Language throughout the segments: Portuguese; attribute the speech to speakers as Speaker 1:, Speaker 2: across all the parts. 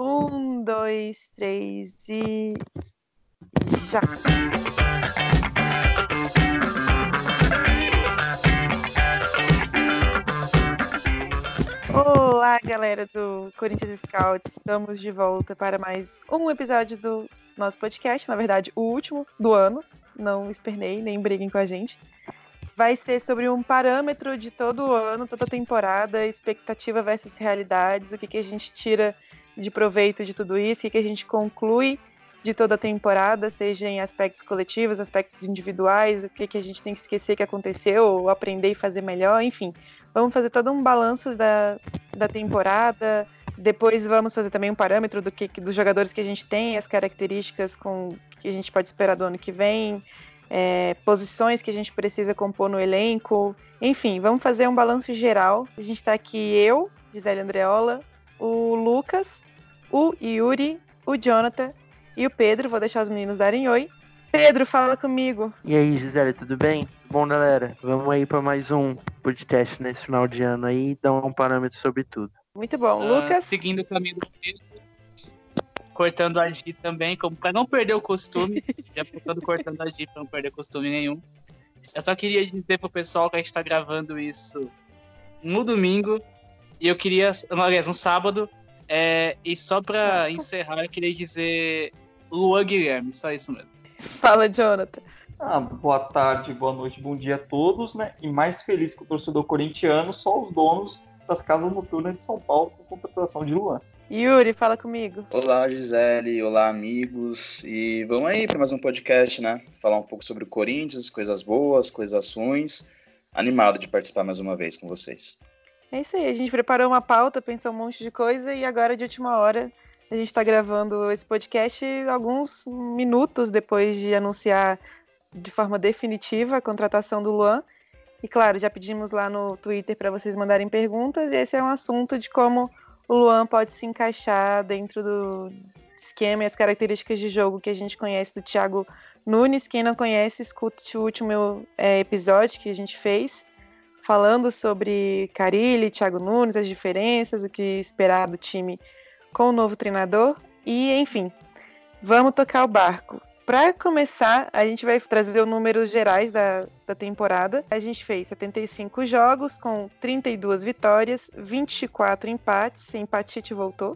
Speaker 1: Um, dois, três e. Já! Olá, galera do Corinthians Scouts. Estamos de volta para mais um episódio do nosso podcast. Na verdade, o último do ano. Não espernei, nem briguem com a gente. Vai ser sobre um parâmetro de todo o ano, toda temporada, expectativa versus realidades, o que, que a gente tira de proveito de tudo isso, que, que a gente conclui de toda a temporada, seja em aspectos coletivos, aspectos individuais, o que, que a gente tem que esquecer que aconteceu, ou aprender e fazer melhor, enfim. Vamos fazer todo um balanço da, da temporada. Depois vamos fazer também um parâmetro do que, dos jogadores que a gente tem, as características com que a gente pode esperar do ano que vem, é, posições que a gente precisa compor no elenco. Enfim, vamos fazer um balanço geral. A gente está aqui eu, Gisele Andreola, o Lucas, o Yuri, o Jonathan e o Pedro. Vou deixar os meninos darem oi. Pedro, fala comigo.
Speaker 2: E aí, Gisele, tudo bem? Bom, galera, vamos aí para mais um podcast nesse final de ano aí e dar um parâmetro sobre tudo.
Speaker 1: Muito bom. Uh, Lucas?
Speaker 3: Seguindo o caminho do Pedro, cortando a G também, como para não perder o costume. já ficando cortando a G para não perder costume nenhum. Eu só queria dizer pro pessoal que a gente tá gravando isso no domingo. E eu queria, aliás, um sábado. É, e só para encerrar, eu queria dizer Luan Guilherme, só isso mesmo.
Speaker 1: Fala, Jonathan.
Speaker 4: Ah, boa tarde, boa noite, bom dia a todos, né? E mais feliz que o torcedor corintiano, só os donos das casas noturnas de São Paulo com contratação de Luan.
Speaker 1: Yuri, fala comigo.
Speaker 5: Olá, Gisele. Olá, amigos. E vamos aí para mais um podcast, né? Falar um pouco sobre o Corinthians, coisas boas, coisas ruins. Animado de participar mais uma vez com vocês.
Speaker 1: É isso aí. A gente preparou uma pauta, pensou um monte de coisa e agora, de última hora, a gente está gravando esse podcast alguns minutos depois de anunciar de forma definitiva a contratação do Luan. E claro, já pedimos lá no Twitter para vocês mandarem perguntas, e esse é um assunto de como o Luan pode se encaixar dentro do esquema e as características de jogo que a gente conhece do Thiago Nunes. Quem não conhece, escute o último é, episódio que a gente fez, falando sobre Carilli, Thiago Nunes, as diferenças, o que esperar do time com o novo treinador. E, enfim, vamos tocar o barco. Para começar, a gente vai trazer os números gerais da, da temporada. A gente fez 75 jogos com 32 vitórias, 24 empates, empatite voltou,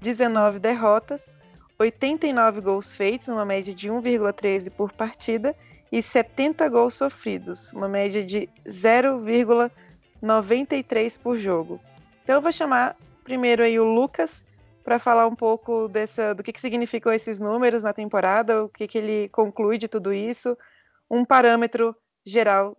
Speaker 1: 19 derrotas, 89 gols feitos, uma média de 1,13 por partida, e 70 gols sofridos, uma média de 0,93 por jogo. Então eu vou chamar primeiro aí o Lucas para falar um pouco dessa, do que, que significam esses números na temporada, o que, que ele conclui de tudo isso, um parâmetro geral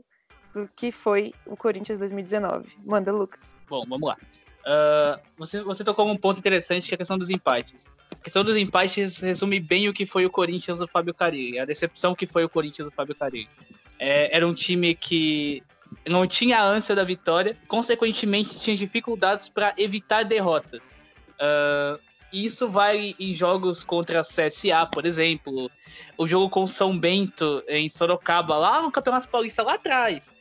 Speaker 1: do que foi o Corinthians 2019. Manda, Lucas.
Speaker 3: Bom, vamos lá. Uh, você, você tocou um ponto interessante que é a questão dos empates. A questão dos empates resume bem o que foi o Corinthians do Fábio Carilli, a decepção que foi o Corinthians do Fábio Carilli. É, era um time que não tinha ânsia da vitória, consequentemente tinha dificuldades para evitar derrotas. Uh, isso vai em jogos contra a CSA, por exemplo, o jogo com São Bento em Sorocaba, lá no Campeonato Paulista, lá atrás.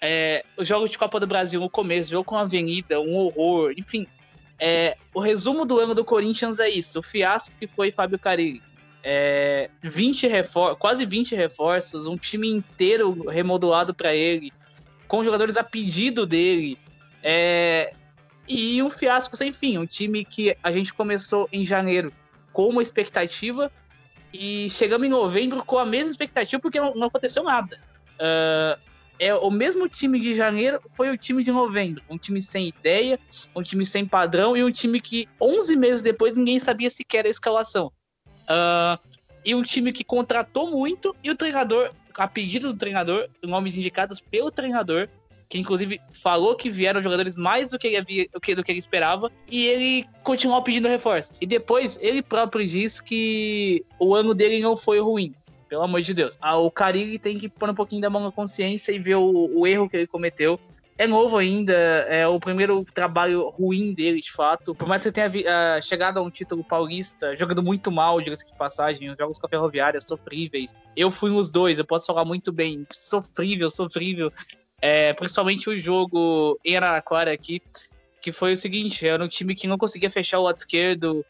Speaker 3: É, o jogo de Copa do Brasil no começo, jogo com a Avenida, um horror, enfim. É, o resumo do ano do Corinthians é isso: o fiasco que foi Fábio Carilli. É, 20 refor quase 20 reforços, um time inteiro remodelado para ele, com jogadores a pedido dele. É, e um fiasco sem fim. Um time que a gente começou em janeiro com uma expectativa e chegamos em novembro com a mesma expectativa porque não, não aconteceu nada. Uh, é o mesmo time de janeiro foi o time de novembro. Um time sem ideia, um time sem padrão e um time que 11 meses depois ninguém sabia sequer a escalação. Uh, e um time que contratou muito e o treinador, a pedido do treinador, nomes indicados pelo treinador, que inclusive falou que vieram jogadores mais do que ele, havia, do que, do que ele esperava, e ele continuou pedindo reforços. E depois ele próprio disse que o ano dele não foi ruim. Pelo amor de Deus. Ah, o Carilli tem que pôr um pouquinho da mão na consciência e ver o, o erro que ele cometeu é novo ainda, é o primeiro trabalho ruim dele, de fato. Por mais que tenha uh, chegado a um título paulista, jogando muito mal, diga-se de passagem, os jogos com a Ferroviária sofríveis. Eu fui nos dois, eu posso falar muito bem. Sofrível, sofrível. É, principalmente o jogo em Araraquara aqui, que foi o seguinte, era um time que não conseguia fechar o lado esquerdo,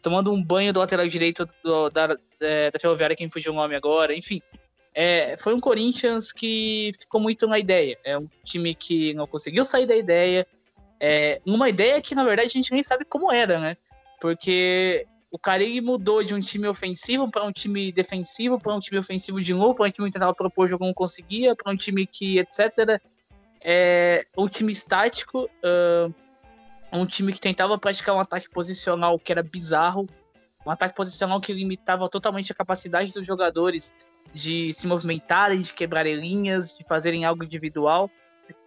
Speaker 3: tomando um banho do lateral direito do, da, é, da Ferroviária, quem fugiu o nome agora, enfim. É, foi um Corinthians que ficou muito na ideia. É um time que não conseguiu sair da ideia. É, uma ideia que, na verdade, a gente nem sabe como era, né? Porque o Carilli mudou de um time ofensivo para um time defensivo, para um time ofensivo de novo, para um time que tentava propor jogo não conseguia, para um time que, etc. É, um time estático, uh, um time que tentava praticar um ataque posicional que era bizarro, um ataque posicional que limitava totalmente a capacidade dos jogadores de se movimentarem, de quebrarem linhas, de fazerem algo individual.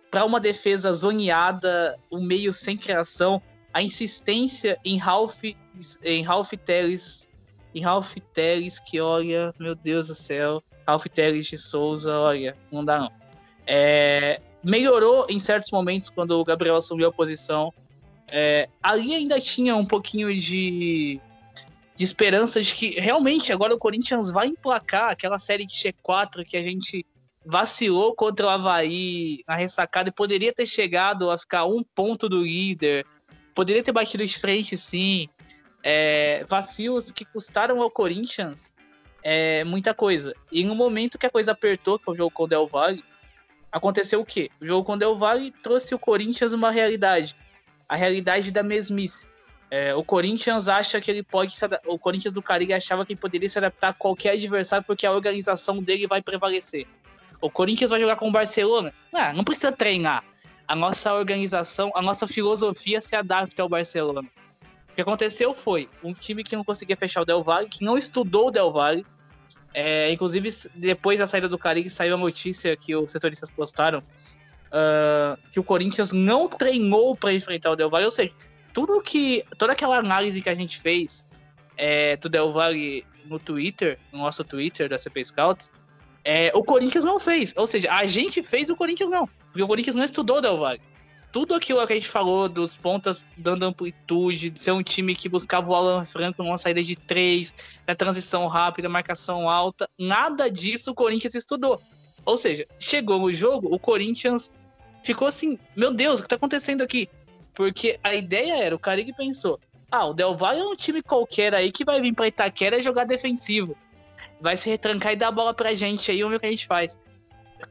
Speaker 3: Para uma defesa zoneada, o um meio sem criação, a insistência em Ralph, em Ralph Teles, em Ralph Teles, que olha, meu Deus do céu, Ralph Teles de Souza, olha, não dá não. É, melhorou em certos momentos quando o Gabriel assumiu a posição. É, ali ainda tinha um pouquinho de de esperança de que realmente agora o Corinthians vai emplacar aquela série de G4 que a gente vacilou contra o Havaí na ressacada e poderia ter chegado a ficar um ponto do líder, poderia ter batido de frente sim. É, vacilos que custaram ao Corinthians é, muita coisa. E no momento que a coisa apertou, que foi o jogo com o Del Valle, aconteceu o quê? O jogo com o Del Valle trouxe o Corinthians uma realidade. A realidade da mesmice. É, o Corinthians acha que ele pode se o Corinthians do Caribe achava que ele poderia se adaptar a qualquer adversário porque a organização dele vai prevalecer. O Corinthians vai jogar com o Barcelona? Ah, não precisa treinar. A nossa organização, a nossa filosofia se adapta ao Barcelona. O que aconteceu foi um time que não conseguia fechar o Del Valle, que não estudou o Del Valle. É, inclusive, depois da saída do Caribe, saiu a notícia que os setoristas postaram uh, que o Corinthians não treinou para enfrentar o Del Valle. Ou seja, tudo que. Toda aquela análise que a gente fez é, do Del Valle no Twitter, no nosso Twitter da CP Scouts, é, o Corinthians não fez. Ou seja, a gente fez o Corinthians não. Porque o Corinthians não estudou Del Valle. Tudo aquilo que a gente falou dos pontas dando amplitude, de ser um time que buscava o Alan Franco numa saída de três, da transição rápida, marcação alta, nada disso o Corinthians estudou. Ou seja, chegou no jogo, o Corinthians ficou assim: meu Deus, o que está acontecendo aqui? Porque a ideia era, o Carig pensou, ah, o Del Valle é um time qualquer aí que vai vir pra Itaquera jogar defensivo. Vai se retrancar e dar a bola pra gente aí, vamos ver o que a gente faz.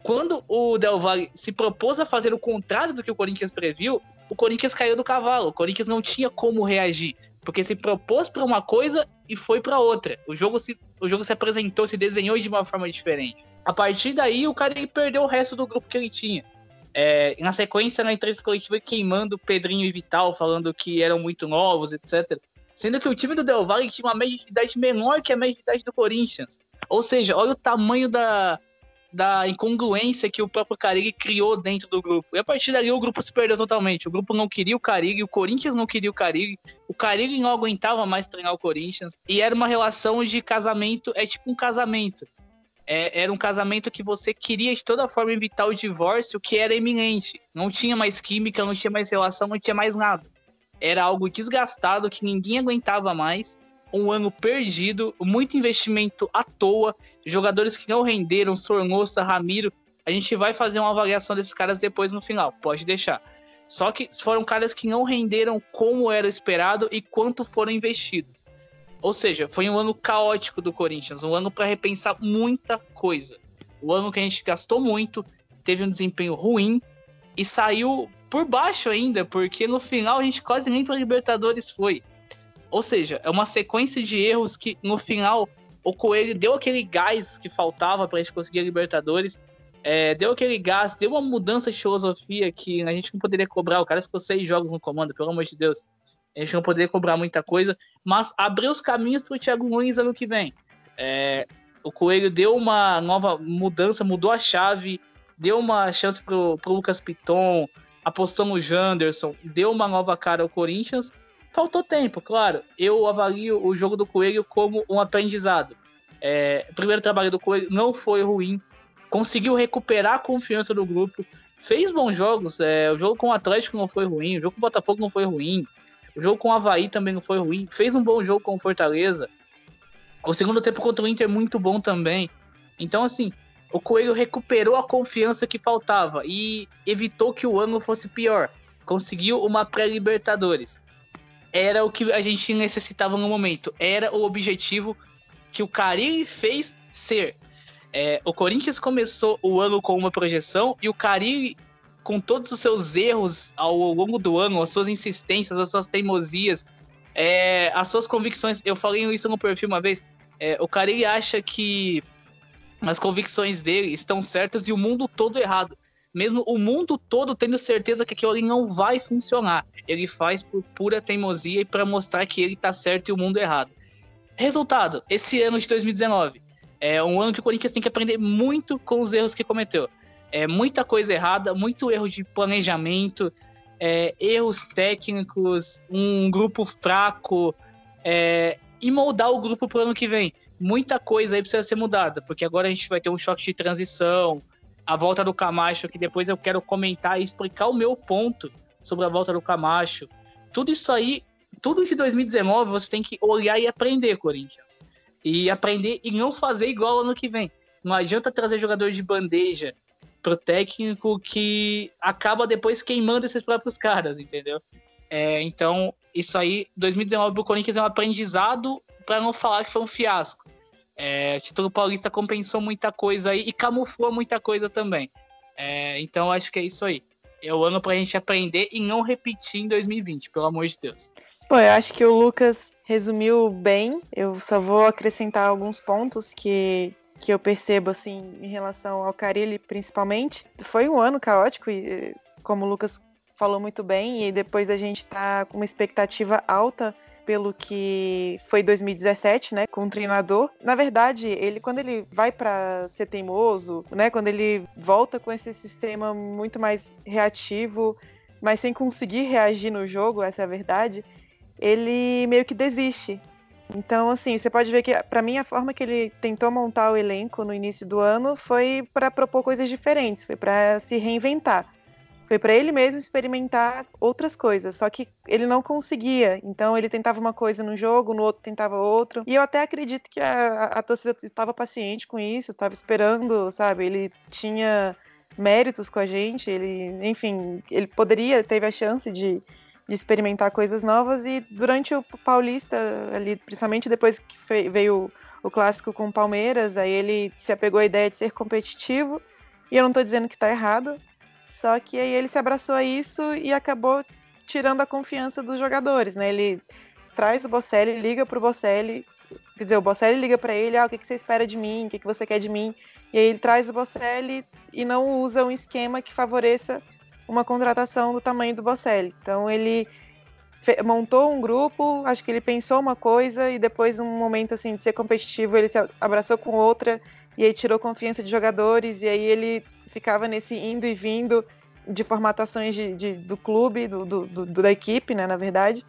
Speaker 3: Quando o Del Valle se propôs a fazer o contrário do que o Corinthians previu, o Corinthians caiu do cavalo. O Corinthians não tinha como reagir, porque se propôs para uma coisa e foi para outra. O jogo, se, o jogo se apresentou, se desenhou de uma forma diferente. A partir daí, o cara perdeu o resto do grupo que ele tinha. É, na sequência, na entrevista coletiva, queimando Pedrinho e Vital, falando que eram muito novos, etc. Sendo que o time do Del Valle tinha uma média de idade menor que a média de idade do Corinthians. Ou seja, olha o tamanho da, da incongruência que o próprio Carille criou dentro do grupo. E a partir dali o grupo se perdeu totalmente. O grupo não queria o Carille, o Corinthians não queria o Carille, o Carille não aguentava mais treinar o Corinthians. E era uma relação de casamento, é tipo um casamento é, era um casamento que você queria de toda forma evitar o divórcio, que era iminente. Não tinha mais química, não tinha mais relação, não tinha mais nada. Era algo desgastado que ninguém aguentava mais. Um ano perdido, muito investimento à toa, jogadores que não renderam, Sornosa, Ramiro. A gente vai fazer uma avaliação desses caras depois no final, pode deixar. Só que foram caras que não renderam como era esperado e quanto foram investidos. Ou seja, foi um ano caótico do Corinthians, um ano para repensar muita coisa. O ano que a gente gastou muito, teve um desempenho ruim e saiu por baixo ainda, porque no final a gente quase nem para Libertadores foi. Ou seja, é uma sequência de erros que no final o Coelho deu aquele gás que faltava para a gente conseguir a Libertadores, é, deu aquele gás, deu uma mudança de filosofia que a gente não poderia cobrar. O cara ficou seis jogos no comando, pelo amor de Deus. A gente não poderia cobrar muita coisa, mas abriu os caminhos para o Thiago Nunes ano que vem. É, o Coelho deu uma nova mudança, mudou a chave, deu uma chance para o Lucas Piton, apostou no Janderson, deu uma nova cara ao Corinthians. Faltou tempo, claro. Eu avalio o jogo do Coelho como um aprendizado. É, o primeiro trabalho do Coelho não foi ruim, conseguiu recuperar a confiança do grupo, fez bons jogos. É, o jogo com o Atlético não foi ruim, o jogo com o Botafogo não foi ruim. O jogo com o Havaí também não foi ruim. Fez um bom jogo com o Fortaleza. O segundo tempo contra o Inter muito bom também. Então, assim, o Coelho recuperou a confiança que faltava e evitou que o ano fosse pior. Conseguiu uma pré-Libertadores. era o que a gente necessitava no momento. Era o objetivo que o Carilli fez ser. É, o Corinthians começou o ano com uma projeção e o Carilli, com todos os seus erros ao longo do ano, as suas insistências, as suas teimosias, é, as suas convicções. Eu falei isso no perfil uma vez. É, o Carilli acha que as convicções dele estão certas e o mundo todo errado. Mesmo o mundo todo tendo certeza que aquilo ali não vai funcionar. Ele faz por pura teimosia e para mostrar que ele está certo e o mundo errado. Resultado: esse ano de 2019 é um ano que o Corinthians tem que aprender muito com os erros que cometeu. É muita coisa errada, muito erro de planejamento, é, erros técnicos, um grupo fraco, é, e moldar o grupo para o ano que vem. Muita coisa aí precisa ser mudada, porque agora a gente vai ter um choque de transição, a volta do Camacho, que depois eu quero comentar e explicar o meu ponto sobre a volta do Camacho. Tudo isso aí, tudo de 2019, você tem que olhar e aprender, Corinthians. E aprender e não fazer igual ano que vem. Não adianta trazer jogador de bandeja pro técnico que acaba depois queimando esses próprios caras, entendeu? É, então, isso aí, 2019 pro Corinthians é um aprendizado para não falar que foi um fiasco. É, o título paulista compensou muita coisa aí e camuflou muita coisa também. É, então, acho que é isso aí. É o ano pra gente aprender e não repetir em 2020, pelo amor de Deus.
Speaker 1: Pô, eu acho que o Lucas resumiu bem. Eu só vou acrescentar alguns pontos que, que eu percebo, assim, em relação ao Carilli, principalmente. Foi um ano caótico, e como o Lucas falou muito bem, e depois a gente tá com uma expectativa alta pelo que foi 2017, né, com o treinador. Na verdade, ele quando ele vai para ser teimoso, né, quando ele volta com esse sistema muito mais reativo, mas sem conseguir reagir no jogo, essa é a verdade, ele meio que desiste. Então, assim, você pode ver que, para mim, a forma que ele tentou montar o elenco no início do ano foi para propor coisas diferentes, foi para se reinventar. Foi para ele mesmo experimentar outras coisas, só que ele não conseguia. Então ele tentava uma coisa no jogo, no outro tentava outro. E eu até acredito que a, a torcida estava paciente com isso, estava esperando, sabe? Ele tinha méritos com a gente, ele, enfim, ele poderia, teve a chance de, de experimentar coisas novas e durante o Paulista, ali, principalmente depois que veio o clássico com o Palmeiras, aí ele se apegou à ideia de ser competitivo. E eu não estou dizendo que está errado, só que aí ele se abraçou a isso e acabou tirando a confiança dos jogadores, né? Ele traz o Bocelli, liga pro Bocelli, quer dizer, o Bocelli liga para ele, ah, o que, que você espera de mim, o que, que você quer de mim, e aí ele traz o Bocelli e não usa um esquema que favoreça uma contratação do tamanho do Bocelli. Então ele montou um grupo, acho que ele pensou uma coisa e depois, num momento assim de ser competitivo, ele se abraçou com outra e aí tirou confiança de jogadores e aí ele ficava nesse indo e vindo de formatações de, de do clube, do, do, do, da equipe, né, na verdade.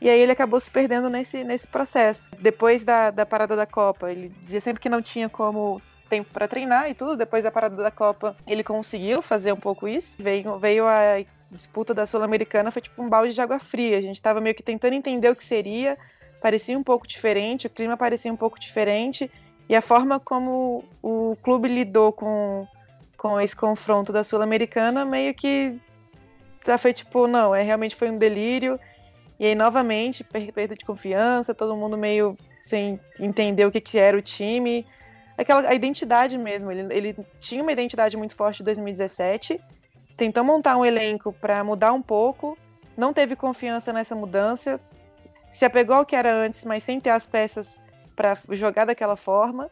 Speaker 1: E aí ele acabou se perdendo nesse, nesse processo. Depois da, da parada da Copa, ele dizia sempre que não tinha como tempo para treinar e tudo. Depois da parada da Copa, ele conseguiu fazer um pouco isso. Veio, veio a disputa da Sul-Americana, foi tipo um balde de água fria. A gente estava meio que tentando entender o que seria. Parecia um pouco diferente, o clima parecia um pouco diferente. E a forma como o clube lidou com com esse confronto da Sul-Americana, meio que já foi tipo, não, é realmente foi um delírio. E aí, novamente, perda de confiança, todo mundo meio sem entender o que, que era o time. Aquela a identidade mesmo. Ele, ele tinha uma identidade muito forte em 2017, tentou montar um elenco para mudar um pouco, não teve confiança nessa mudança, se apegou ao que era antes, mas sem ter as peças para jogar daquela forma.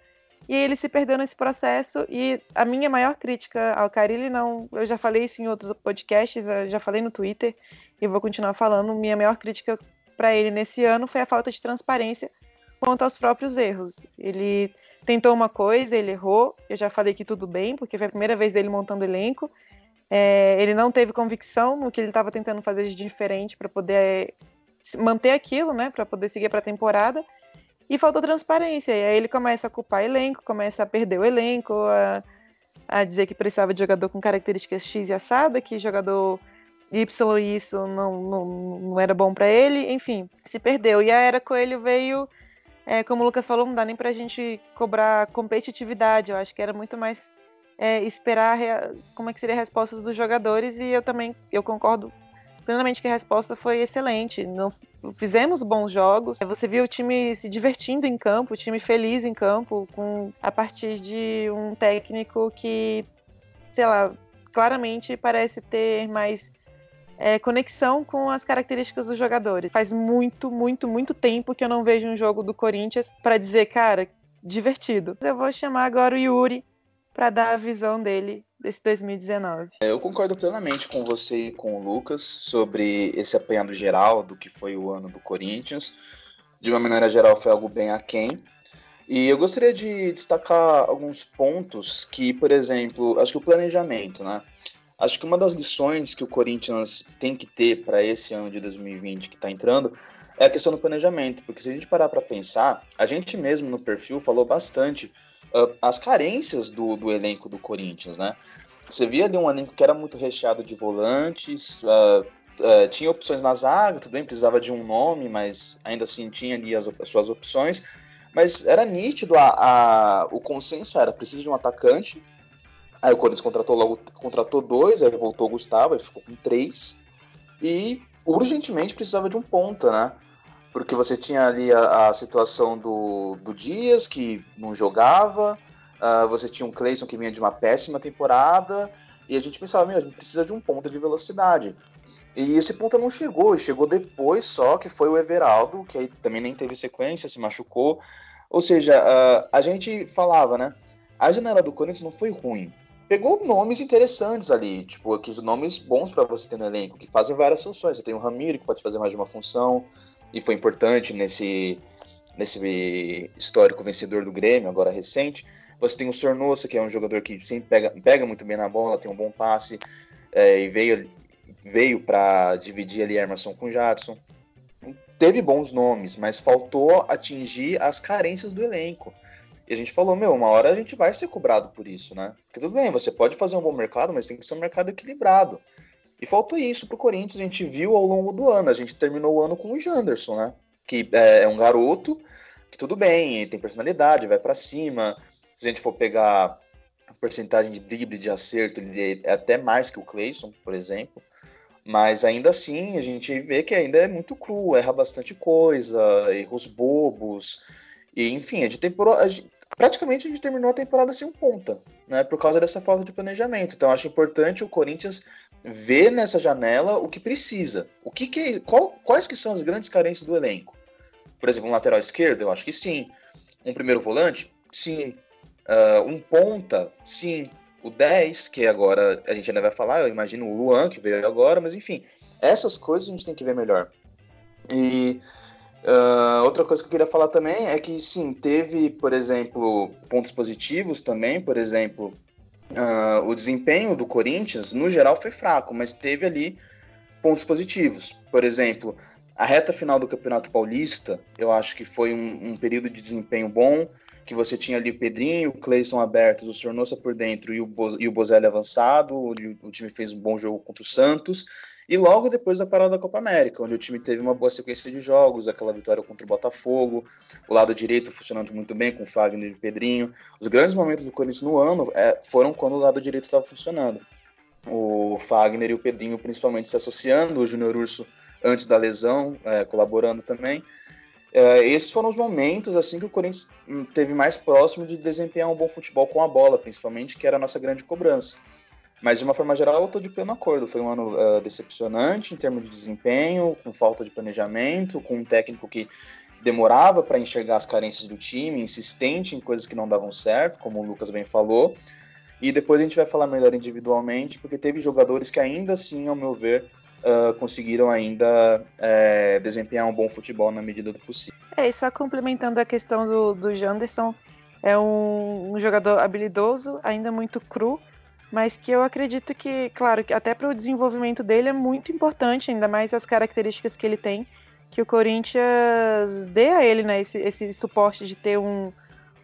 Speaker 1: E ele se perdeu nesse processo. E a minha maior crítica ao Carilli, não. Eu já falei isso em outros podcasts, já falei no Twitter, e vou continuar falando. Minha maior crítica para ele nesse ano foi a falta de transparência quanto aos próprios erros. Ele tentou uma coisa, ele errou. Eu já falei que tudo bem, porque foi a primeira vez dele montando elenco. É, ele não teve convicção no que ele estava tentando fazer de diferente para poder manter aquilo, né, para poder seguir para a temporada. E faltou transparência. E aí ele começa a culpar elenco, começa a perder o elenco, a, a dizer que precisava de jogador com características X e assada, que jogador Y e isso não, não, não era bom para ele. Enfim, se perdeu. E a Era Coelho veio, é, como o Lucas falou, não dá nem pra gente cobrar competitividade. Eu acho que era muito mais é, esperar como é que seria as respostas dos jogadores. E eu também eu concordo plenamente que a resposta foi excelente. Não fizemos bons jogos. Você viu o time se divertindo em campo, o time feliz em campo, com a partir de um técnico que, sei lá, claramente parece ter mais é, conexão com as características dos jogadores. Faz muito, muito, muito tempo que eu não vejo um jogo do Corinthians para dizer, cara, divertido. Eu vou chamar agora o Yuri para dar a visão dele desse 2019.
Speaker 5: É, eu concordo plenamente com você e com o Lucas sobre esse apanhado geral do que foi o ano do Corinthians. De uma maneira geral, foi algo bem aquém. E eu gostaria de destacar alguns pontos que, por exemplo, acho que o planejamento, né? Acho que uma das lições que o Corinthians tem que ter para esse ano de 2020 que está entrando é a questão do planejamento, porque se a gente parar para pensar, a gente mesmo no perfil falou bastante uh, as carências do, do elenco do Corinthians, né? Você via ali um elenco que era muito recheado de volantes, uh, uh, tinha opções na zaga, tudo bem, precisava de um nome, mas ainda assim tinha ali as, as suas opções. Mas era nítido, a, a, o consenso era, precisa de um atacante, Aí o Corinthians contratou logo contratou dois, aí voltou o Gustavo, aí ficou com três. E urgentemente precisava de um ponta, né? Porque você tinha ali a, a situação do, do Dias, que não jogava, uh, você tinha um Clayson que vinha de uma péssima temporada, e a gente pensava, meu, a gente precisa de um ponta de velocidade. E esse ponta não chegou, chegou depois só, que foi o Everaldo, que aí também nem teve sequência, se machucou. Ou seja, uh, a gente falava, né? A janela do Corinthians não foi ruim, pegou nomes interessantes ali, tipo, aqueles nomes bons para você ter no elenco, que fazem várias funções. Você tem o Ramiro, que pode fazer mais de uma função, e foi importante nesse, nesse histórico vencedor do Grêmio, agora recente. Você tem o Sornosa, que é um jogador que sempre pega, pega muito bem na bola, tem um bom passe, é, e veio, veio para dividir ali a armação com o Jadson. Teve bons nomes, mas faltou atingir as carências do elenco. E a gente falou, meu, uma hora a gente vai ser cobrado por isso, né? Porque tudo bem, você pode fazer um bom mercado, mas tem que ser um mercado equilibrado. E faltou isso pro Corinthians, a gente viu ao longo do ano. A gente terminou o ano com o Janderson, né? Que é, é um garoto que tudo bem, tem personalidade, vai para cima. Se a gente for pegar a porcentagem de drible, de acerto, ele é até mais que o Clayson, por exemplo. Mas ainda assim, a gente vê que ainda é muito cru, erra bastante coisa, erros bobos. E, enfim, temporou, a gente praticamente a gente terminou a temporada sem um ponta, né? Por causa dessa falta de planejamento. Então acho importante o Corinthians ver nessa janela o que precisa. O que, que qual, quais que são as grandes carências do elenco? Por exemplo, um lateral esquerdo, eu acho que sim. Um primeiro volante, sim. Uh, um ponta, sim. O 10, que agora a gente ainda vai falar, eu imagino o Luan, que veio agora, mas enfim, essas coisas a gente tem que ver melhor. E Uh, outra coisa que eu queria falar também é que, sim, teve, por exemplo, pontos positivos também, por exemplo, uh, o desempenho do Corinthians, no geral, foi fraco, mas teve ali pontos positivos. Por exemplo, a reta final do Campeonato Paulista, eu acho que foi um, um período de desempenho bom, que você tinha ali o Pedrinho, o Cleison abertos, o Sornosa por dentro e o, Bo e o Bozelli avançado, o, o time fez um bom jogo contra o Santos, e logo depois da parada da Copa América, onde o time teve uma boa sequência de jogos, aquela vitória contra o Botafogo, o lado direito funcionando muito bem com o Fagner e o Pedrinho. Os grandes momentos do Corinthians no ano é, foram quando o lado direito estava funcionando. O Fagner e o Pedrinho principalmente se associando, o Júnior Urso antes da lesão, é, colaborando também. É, esses foram os momentos assim que o Corinthians hum, teve mais próximo de desempenhar um bom futebol com a bola, principalmente, que era a nossa grande cobrança. Mas de uma forma geral, eu estou de pleno acordo. Foi um ano uh, decepcionante em termos de desempenho, com falta de planejamento, com um técnico que demorava para enxergar as carências do time, insistente em coisas que não davam certo, como o Lucas bem falou. E depois a gente vai falar melhor individualmente, porque teve jogadores que ainda assim, ao meu ver, uh, conseguiram ainda uh, desempenhar um bom futebol na medida do possível.
Speaker 1: É, e só complementando a questão do, do Janderson, é um, um jogador habilidoso, ainda muito cru, mas que eu acredito que, claro, que até para o desenvolvimento dele é muito importante, ainda mais as características que ele tem, que o Corinthians dê a ele né, esse, esse suporte de ter um,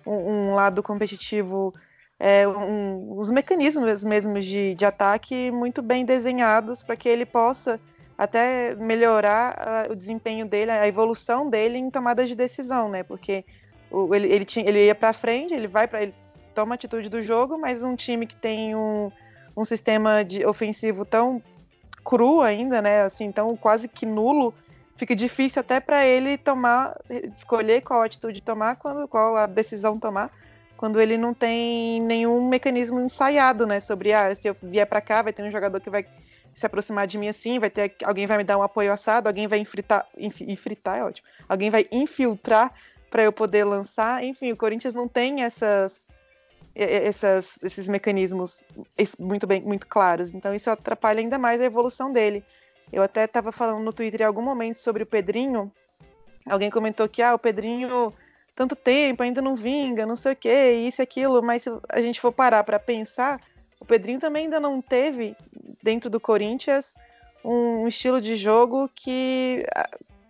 Speaker 1: um, um lado competitivo, é, um, os mecanismos mesmos de, de ataque muito bem desenhados para que ele possa até melhorar uh, o desempenho dele, a evolução dele em tomadas de decisão, né? Porque o, ele, ele, tinha, ele ia para frente, ele vai para ele toma atitude do jogo, mas um time que tem um, um sistema de ofensivo tão cru ainda, né? Assim, então quase que nulo. Fica difícil até para ele tomar, escolher qual atitude tomar, quando, qual a decisão tomar, quando ele não tem nenhum mecanismo ensaiado, né? Sobre, ah, se eu vier para cá, vai ter um jogador que vai se aproximar de mim assim, vai ter alguém vai me dar um apoio assado, alguém vai infritar, infritar é ótimo, alguém vai infiltrar para eu poder lançar. Enfim, o Corinthians não tem essas, essas, esses mecanismos muito bem, muito claros. Então isso atrapalha ainda mais a evolução dele. Eu até estava falando no Twitter em algum momento sobre o Pedrinho. Alguém comentou que ah, o Pedrinho tanto tempo ainda não vinga, não sei o que, isso e aquilo, mas se a gente for parar para pensar, o Pedrinho também ainda não teve, dentro do Corinthians, um estilo de jogo que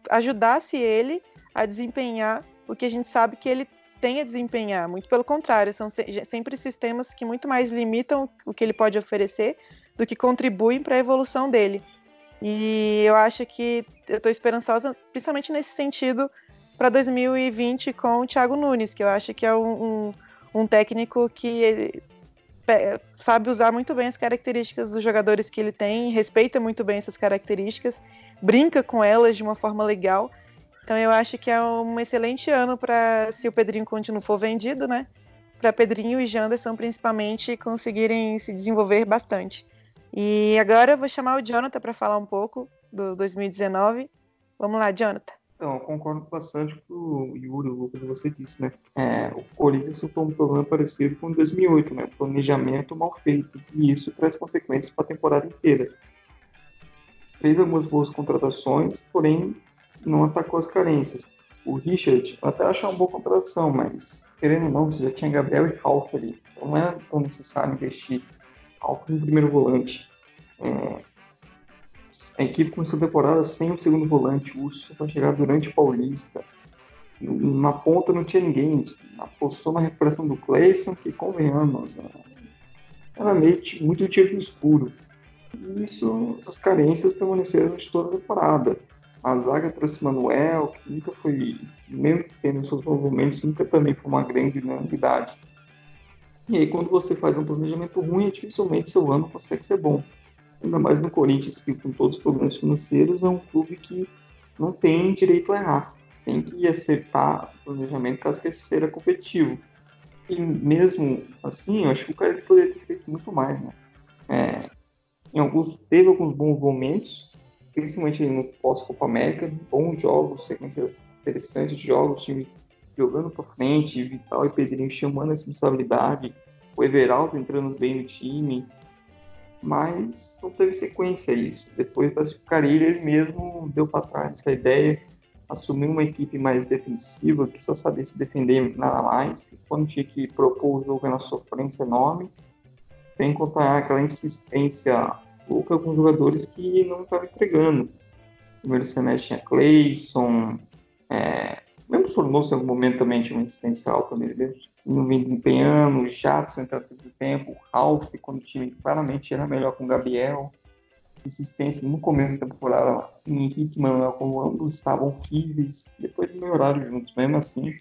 Speaker 1: ajudasse ele a desempenhar o que a gente sabe que ele tem a desempenhar. Muito pelo contrário, são sempre sistemas que muito mais limitam o que ele pode oferecer do que contribuem para a evolução dele. E eu acho que eu estou esperançosa, principalmente nesse sentido, para 2020 com o Thiago Nunes, que eu acho que é um, um, um técnico que sabe usar muito bem as características dos jogadores que ele tem, respeita muito bem essas características, brinca com elas de uma forma legal. Então eu acho que é um excelente ano para, se o Pedrinho continuar for vendido, né? Para Pedrinho e Janderson principalmente conseguirem se desenvolver bastante. E agora eu vou chamar o Jonathan para falar um pouco do 2019. Vamos lá, Jonathan.
Speaker 4: Então, eu concordo bastante com o Yuri, o que você disse, né? É, o Corinthians sofreu um problema parecido com 2008, né? Planejamento mal feito. E isso traz consequências para a temporada inteira. Fez algumas boas contratações, porém não atacou as carências. O Richard, até achei uma boa contratação, mas querendo ou não, você já tinha Gabriel e Ralf ali. Então não é tão necessário investir Ralf no primeiro volante. É, a equipe começou a temporada sem o segundo volante, o Urso vai chegar durante o Paulista. Na ponta não tinha ninguém, apostou na recuperação do Clayson, que convenhamos, né? era meio muito tiro no escuro. E isso, essas carências permaneceram durante toda a temporada. A zaga trouxe Manuel, que nunca foi, mesmo tendo seus movimentos, nunca também foi uma grande novidade. E aí, quando você faz um planejamento ruim, dificilmente seu ano consegue ser bom ainda mais no Corinthians, que com todos os problemas financeiros é um clube que não tem direito a errar. Tem que acertar o planejamento caso queira ser competitivo. E mesmo assim, eu acho que o cara poderia ter feito muito mais, né? É, em alguns, teve alguns bons momentos, principalmente no pós-Copa América, bons jogos, sequência interessante de jogos, time jogando para frente, Vital e Pedrinho chamando a responsabilidade, o Everaldo entrando bem no time, mas não teve sequência isso. Depois da Carilha, ele mesmo deu para trás essa ideia, assumiu uma equipe mais defensiva, que só sabia se defender nada mais, quando tinha que propor o jogo na sofrência enorme, sem contar aquela insistência louca com jogadores que não estavam entregando. No primeiro semestre tinha Clayson, é, mesmo Sornoso em algum momento também tinha uma insistência alta nele, não vem desempenhando, o Jadson entrando todo tempo, o Ralph, quando o time claramente era melhor com o Gabriel. Insistência no começo da temporada, Henrique e Manuel, como ambos estavam horríveis, depois melhoraram juntos, mesmo assim.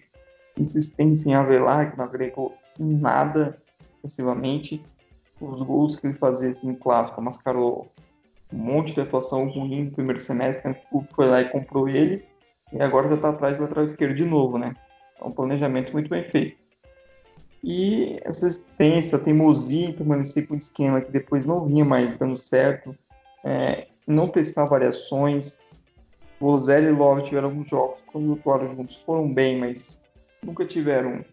Speaker 4: Insistência em Avelar, que não agregou nada excessivamente. Os gols que ele fazia assim, clássico, mascarou um monte de atuação ruim no primeiro semestre, o foi lá e comprou ele, e agora já está atrás do lateral esquerdo de novo, né? É um planejamento muito bem feito. E essa resistência, a teimosia em permanecer com o esquema que depois não vinha mais dando certo, é, não testar variações. O Ozelli e Love tiveram alguns jogos, quando atuaram juntos, foram bem, mas nunca tiveram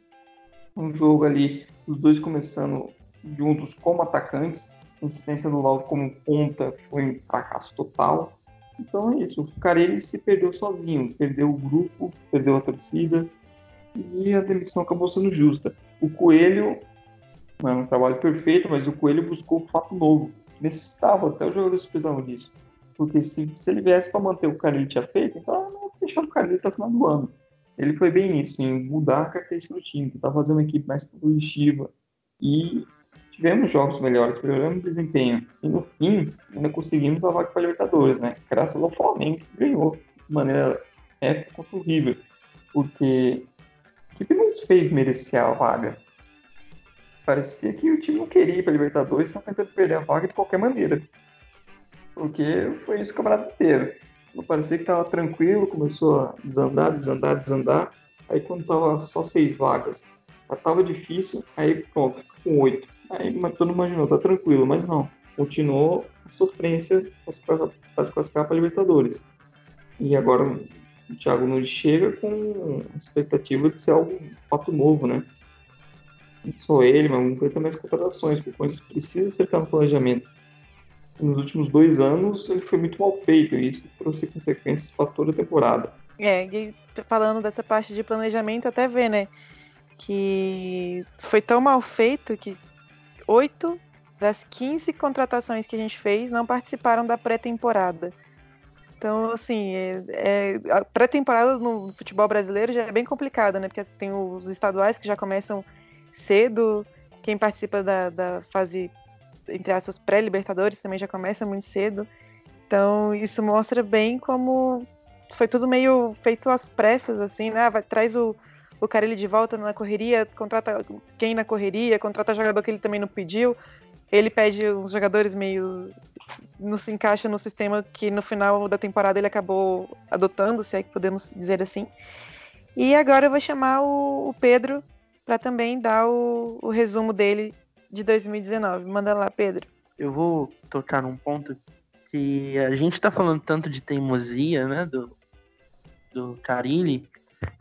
Speaker 4: um jogo ali, os dois começando juntos como atacantes. A insistência do Love como ponta foi um fracasso total. Então é isso, o Carelli se perdeu sozinho, perdeu o grupo, perdeu a torcida e a demissão acabou sendo justa. O Coelho não é um trabalho perfeito, mas o Coelho buscou um fato novo. Necessitava, até os jogadores precisavam disso. Porque se, se ele viesse para manter o ele tinha feito, então não deixar o Carille até o final do ano. Ele foi bem nisso, em mudar a característica do time, tentar fazer uma equipe mais positiva. E tivemos jogos melhores, melhoramos o desempenho. E no fim, ainda conseguimos a vaga para Libertadores, né? Graças ao Flamengo, que ganhou de maneira épica contra o River. Porque o que não fez merecer a vaga? Parecia que o time não queria ir para Libertadores, estão tentando perder a vaga de qualquer maneira. Porque foi isso o inteiro. Parecia que tava tranquilo, começou a desandar, desandar, desandar. Aí quando tava só seis vagas, já tava difícil, aí pronto, com oito. Aí todo mundo imaginou, tá tranquilo, mas não. Continuou a sofrência para se classificar para Libertadores. E agora o Thiago Nunes chega com a expectativa de ser algo fato novo, né? Não só ele, mas muito também as contratações, porque eles precisam acertar no planejamento. Nos últimos dois anos ele foi muito mal feito e isso trouxe consequências para toda a temporada.
Speaker 1: É, e falando dessa parte de planejamento, até ver, né? Que foi tão mal feito que oito das 15 contratações que a gente fez não participaram da pré-temporada. Então, assim, é, é, a pré-temporada no futebol brasileiro já é bem complicada, né? Porque tem os estaduais que já começam cedo, quem participa da, da fase, entre aspas, pré-libertadores também já começa muito cedo. Então, isso mostra bem como foi tudo meio feito às pressas, assim, né? Vai, traz o, o Carelli de volta na correria, contrata quem na correria, contrata jogador que ele também não pediu. Ele pede uns jogadores meio. não se encaixa no sistema que no final da temporada ele acabou adotando, se é que podemos dizer assim. E agora eu vou chamar o, o Pedro para também dar o, o resumo dele de 2019. Manda lá, Pedro.
Speaker 2: Eu vou tocar num ponto que a gente está falando tanto de teimosia, né, do, do Carilli,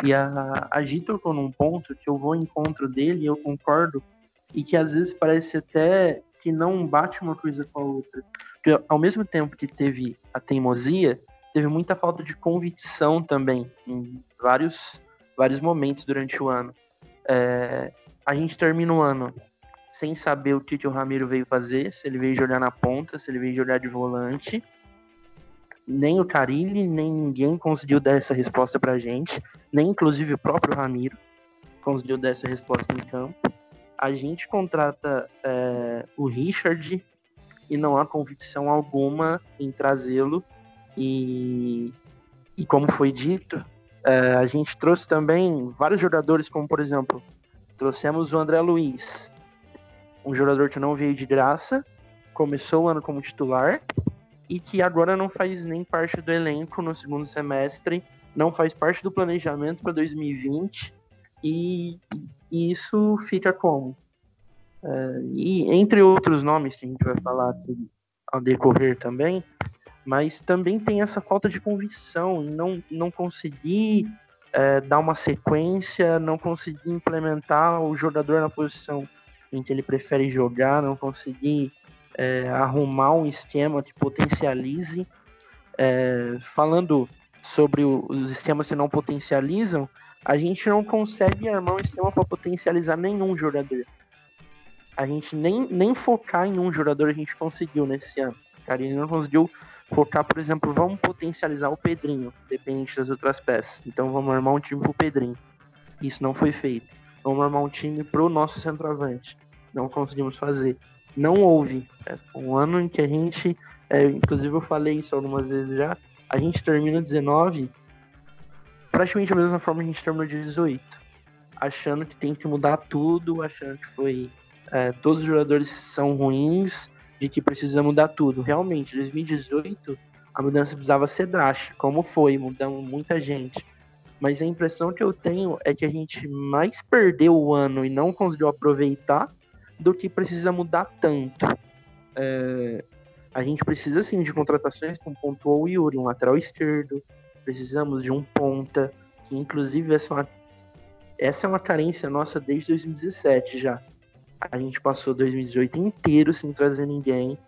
Speaker 2: e a, a Gi tocou num ponto que eu vou ao encontro dele e eu concordo, e que às vezes parece até que não bate uma coisa com a outra. Porque ao mesmo tempo que teve a teimosia, teve muita falta de convicção também em vários, vários momentos durante o ano. É, a gente termina o ano sem saber o que, que o Ramiro veio fazer, se ele veio jogar na ponta, se ele veio jogar de volante. Nem o Carilli, nem ninguém conseguiu dar essa resposta pra gente, nem inclusive o próprio Ramiro conseguiu dar essa resposta em campo a gente contrata é, o Richard e não há convicção alguma em trazê-lo. E, e como foi dito, é, a gente trouxe também vários jogadores, como por exemplo, trouxemos o André Luiz, um jogador que não veio de graça, começou o ano como titular e que agora não faz nem parte do elenco no segundo semestre, não faz parte do planejamento para 2020 e isso fica como? É, e entre outros nomes que a gente vai falar ao decorrer também, mas também tem essa falta de convicção não, não conseguir é, dar uma sequência, não conseguir implementar o jogador na posição em que ele prefere jogar, não conseguir é, arrumar um esquema que potencialize. É, falando sobre o, os esquemas que não potencializam, a gente não consegue armar um esquema para potencializar nenhum jogador. A gente nem, nem focar em um jogador a gente conseguiu nesse ano. Cara, ele não conseguiu focar, por exemplo, vamos potencializar o Pedrinho, dependente das outras peças. Então vamos armar um time pro Pedrinho. Isso não foi feito. Vamos armar um time pro nosso centroavante. Não conseguimos fazer. Não houve. É um ano em que a gente, é, inclusive eu falei isso algumas vezes já, a gente termina 19 praticamente da mesma forma que a gente terminou de 18. Achando que tem que mudar tudo, achando que foi. É, todos os jogadores são ruins, de que precisa mudar tudo. Realmente, 2018, a mudança precisava ser drástica, como foi, mudando muita gente. Mas a impressão que eu tenho é que a gente mais perdeu o ano e não conseguiu aproveitar do que precisa mudar tanto. É, a gente precisa sim de contratações, como pontuou o Yuri, um lateral esquerdo, precisamos de um ponta, que inclusive essa é uma, essa é uma carência nossa desde 2017 já. A gente passou 2018 inteiro sem trazer ninguém.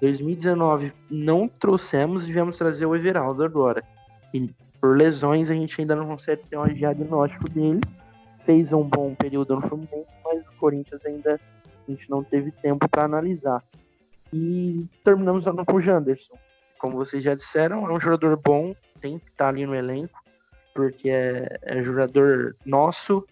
Speaker 2: 2019 não trouxemos e viemos trazer o Everaldo agora. E por lesões a gente ainda não consegue ter um diagnóstico dele. Fez um bom período no Fluminense, mas o Corinthians ainda a gente não teve tempo para analisar. E terminamos ano com o Janderson. Como vocês já disseram, é um jogador bom, tem que estar tá ali no elenco, porque é, é jogador nosso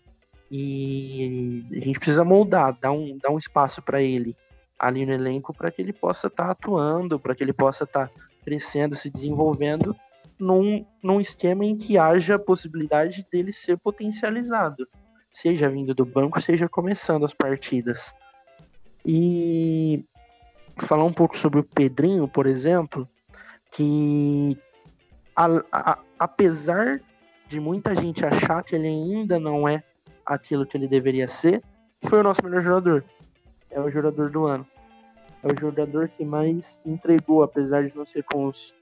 Speaker 2: e a gente precisa moldar, dar um, dar um espaço para ele ali no elenco para que ele possa estar tá atuando, para que ele possa estar tá crescendo, se desenvolvendo num, num esquema em que haja possibilidade dele ser potencializado, seja vindo do banco, seja começando as partidas. E falar um pouco sobre o Pedrinho, por exemplo, que a, a, apesar de muita gente achar que ele ainda não é aquilo que ele deveria ser, foi o nosso melhor jogador. É o jogador do ano. É o jogador que mais entregou, apesar de não ser com os,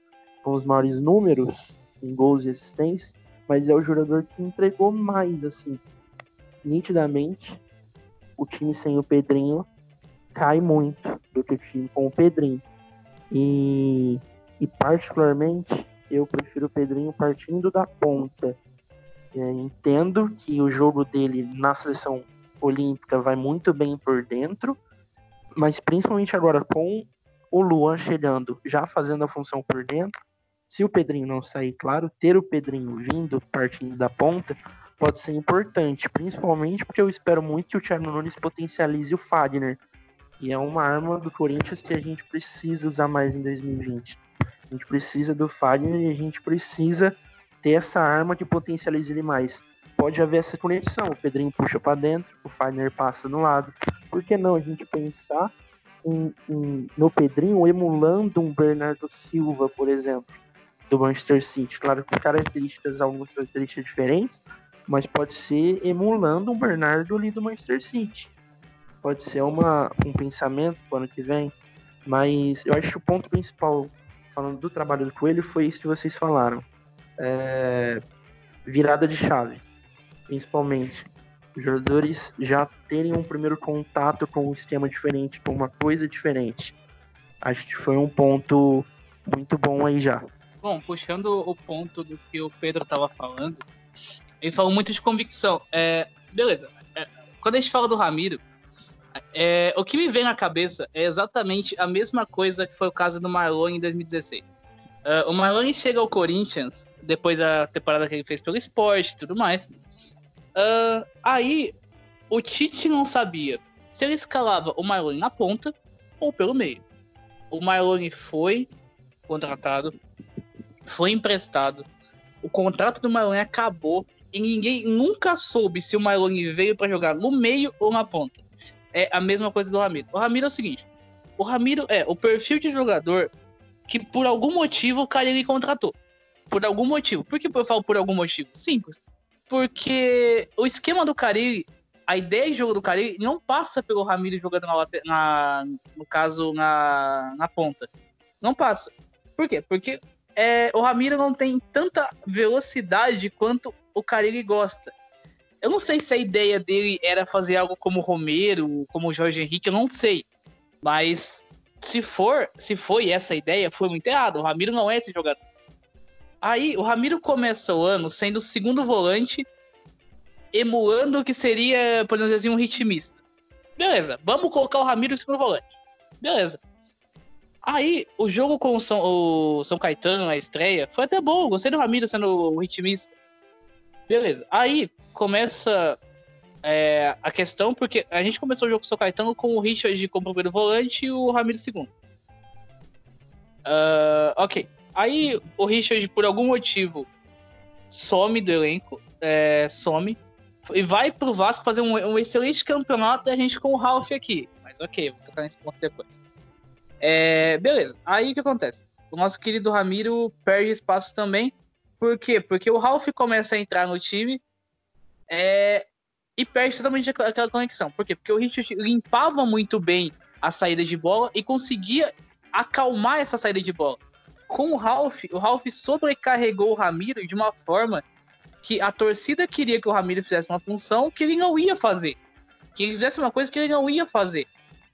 Speaker 2: com os maiores números em gols e assistências, mas é o jogador que entregou mais, assim. Nitidamente, o time sem o Pedrinho cai muito do que o time com o Pedrinho. E, e particularmente, eu prefiro o Pedrinho partindo da ponta. É, entendo que o jogo dele na seleção olímpica vai muito bem por dentro, mas principalmente agora com o Luan chegando, já fazendo a função por dentro, se o Pedrinho não sair, claro, ter o Pedrinho vindo partindo da ponta pode ser importante, principalmente porque eu espero muito que o Thiago Nunes potencialize o Fagner, que é uma arma do Corinthians que a gente precisa usar mais em 2020. A gente precisa do Fagner e a gente precisa ter essa arma que potencialize ele mais. Pode haver essa conexão, o Pedrinho puxa para dentro, o Fagner passa no lado. Por que não a gente pensar em, em, no Pedrinho emulando um Bernardo Silva, por exemplo, do Manchester City? Claro, com características, algumas características diferentes, mas pode ser emulando um Bernardo ali do Manchester City. Pode ser uma, um pensamento para o ano que vem, mas eu acho que o ponto principal falando do trabalho do Coelho, foi isso que vocês falaram. É, virada de chave, principalmente. Os jogadores já terem um primeiro contato com um esquema diferente, com uma coisa diferente. Acho que foi um ponto muito bom aí já.
Speaker 3: Bom, puxando o ponto do que o Pedro estava falando, ele falou muito de convicção. É, beleza. É, quando a gente fala do Ramiro, é, o que me vem na cabeça é exatamente a mesma coisa que foi o caso do Marlon em 2016. Uh, é, o Marlon chega ao Corinthians depois da temporada que ele fez pelo esporte e tudo mais. Uh, aí o Tite não sabia se ele escalava o Marlon na ponta ou pelo meio. O Marlon foi contratado, foi emprestado. O contrato do Marlon acabou e ninguém nunca soube se o Marlon veio para jogar no meio ou na ponta é a mesma coisa do Ramiro. O Ramiro é o seguinte: o Ramiro é o perfil de jogador que por algum motivo o Carilli contratou. Por algum motivo. Por que eu falo por algum motivo? Simples. Porque o esquema do Carilli, a ideia de jogo do Carilli não passa pelo Ramiro jogando na, na no caso na, na ponta. Não passa. Por quê? Porque é, o Ramiro não tem tanta velocidade quanto o Carilli gosta. Eu não sei se a ideia dele era fazer algo como Romero, como Jorge Henrique, eu não sei. Mas se for, se foi essa ideia, foi muito errado. O Ramiro não é esse jogador. Aí o Ramiro começa o ano sendo o segundo volante, emulando o que seria, podemos dizer assim, um ritmista. Beleza, vamos colocar o Ramiro no segundo volante. Beleza. Aí, o jogo com o São, o São Caetano na estreia foi até bom. Gostei do Ramiro sendo o ritmista. Beleza. Aí começa é, a questão, porque a gente começou o jogo com o São Caetano com o Richard como primeiro volante e o Ramiro segundo. Uh, ok. Aí o Richard, por algum motivo, some do elenco, é, some, e vai pro Vasco fazer um, um, excelente campeonato e a gente com o Ralph aqui. Mas ok, vou tocar nesse ponto depois. É, beleza. Aí o que acontece? O nosso querido Ramiro perde espaço também por quê? Porque o Ralph começa a entrar no time é, e perde totalmente aquela conexão. Por quê? Porque o Richard limpava muito bem a saída de bola e conseguia acalmar essa saída de bola. Com o Ralph, o Ralph sobrecarregou o Ramiro de uma forma que a torcida queria que o Ramiro fizesse uma função que ele não ia fazer. Que ele fizesse uma coisa que ele não ia fazer.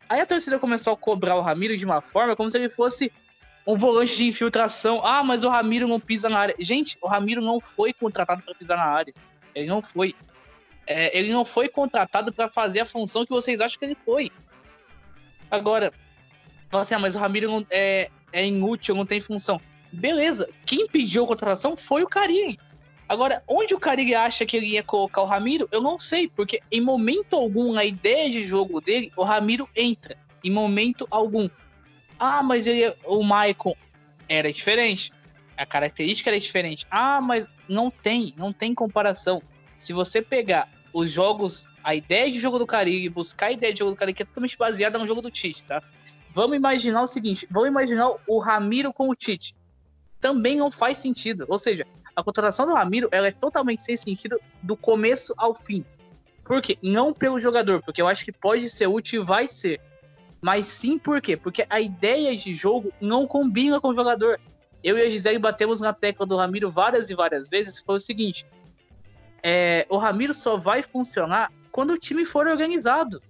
Speaker 3: Aí a torcida começou a cobrar o Ramiro de uma forma como se ele fosse um volante de infiltração. Ah, mas o Ramiro não pisa na área. Gente, o Ramiro não foi contratado para pisar na área. Ele não foi. É, ele não foi contratado para fazer a função que vocês acham que ele foi. Agora, assim, ah, mas o Ramiro não, é, é inútil, não tem função. Beleza, quem pediu a contratação foi o Carilli. Agora, onde o Carilli acha que ele ia colocar o Ramiro, eu não sei, porque em momento algum, na ideia de jogo dele, o Ramiro entra. Em momento algum. Ah, mas ele, o Michael era diferente. A característica era diferente. Ah, mas não tem, não tem comparação. Se você pegar os jogos, a ideia de jogo do Caribe, buscar a ideia de jogo do Caribe, que é totalmente baseada no jogo do Tite, tá? Vamos imaginar o seguinte: vamos imaginar o Ramiro com o Tite. também não faz sentido. Ou seja, a contratação do Ramiro ela é totalmente sem sentido do começo ao fim. Por quê? Não pelo jogador, porque eu acho que pode ser útil e vai ser. Mas sim por quê? Porque a ideia de jogo não combina com o jogador. Eu e a Gisele batemos na tecla do Ramiro várias e várias vezes. Foi o seguinte: é, o Ramiro só vai funcionar quando o time for organizado.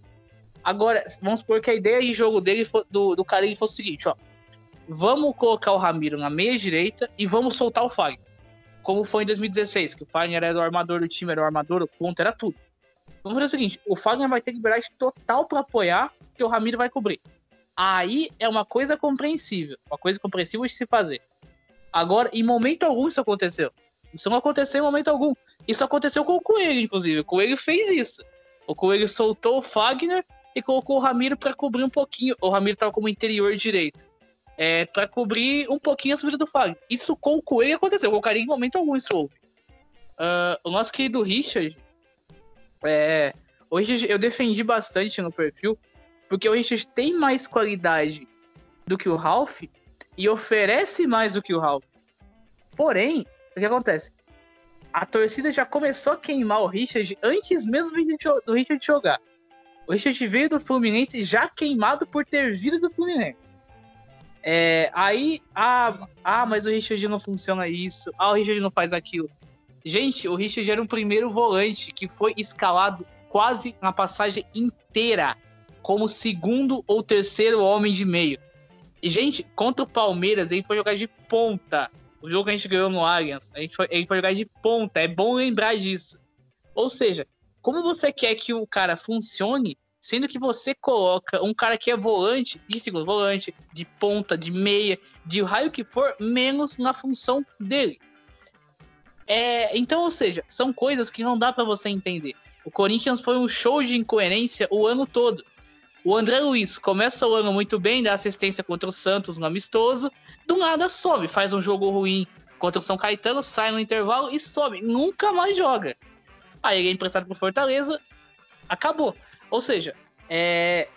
Speaker 3: Agora, vamos supor que a ideia de jogo dele, do, do Carilli fosse o seguinte, ó. Vamos colocar o Ramiro na meia direita e vamos soltar o Fagner. Como foi em 2016, que o Fagner era o armador do time, era o armador, o ponto, era tudo. Vamos fazer o seguinte: o Fagner vai ter liberdade total para apoiar, que o Ramiro vai cobrir. Aí é uma coisa compreensível, uma coisa compreensível de se fazer. Agora, em momento algum isso aconteceu. Isso não aconteceu em momento algum. Isso aconteceu com o Coelho, inclusive. O Coelho fez isso. O Coelho soltou o Fagner e colocou o Ramiro para cobrir um pouquinho. O Ramiro estava como interior direito. É, para cobrir um pouquinho a subida do Fagner. Isso com o Coelho aconteceu. O Carinho, em momento algum, isso houve. Uh, o nosso querido Richard. É, hoje eu defendi bastante no perfil. Porque o Richard tem mais qualidade do que o Ralph e oferece mais do que o Ralph. Porém, o que acontece? A torcida já começou a queimar o Richard antes mesmo do Richard jogar. O Richard veio do Fluminense já queimado por ter vindo do Fluminense. É, aí, ah, ah, mas o Richard não funciona isso. Ah, o Richard não faz aquilo. Gente, o Richard era um primeiro volante que foi escalado quase na passagem inteira como segundo ou terceiro homem de meio. E, gente, contra o Palmeiras, ele foi jogar de ponta. O jogo que a gente ganhou no Allianz, a gente foi, ele foi jogar de ponta. É bom lembrar disso. Ou seja, como você quer que o cara funcione, sendo que você coloca um cara que é volante, de segundo volante, de ponta, de meia, de raio que for, menos na função dele. É, então, ou seja, são coisas que não dá para você entender. O Corinthians foi um show de incoerência o ano todo. O André Luiz começa o ano muito bem, dá assistência contra o Santos no amistoso, do nada sobe, faz um jogo ruim contra o São Caetano, sai no intervalo e sobe, nunca mais joga. Aí ele é emprestado pro Fortaleza, acabou. Ou seja, é...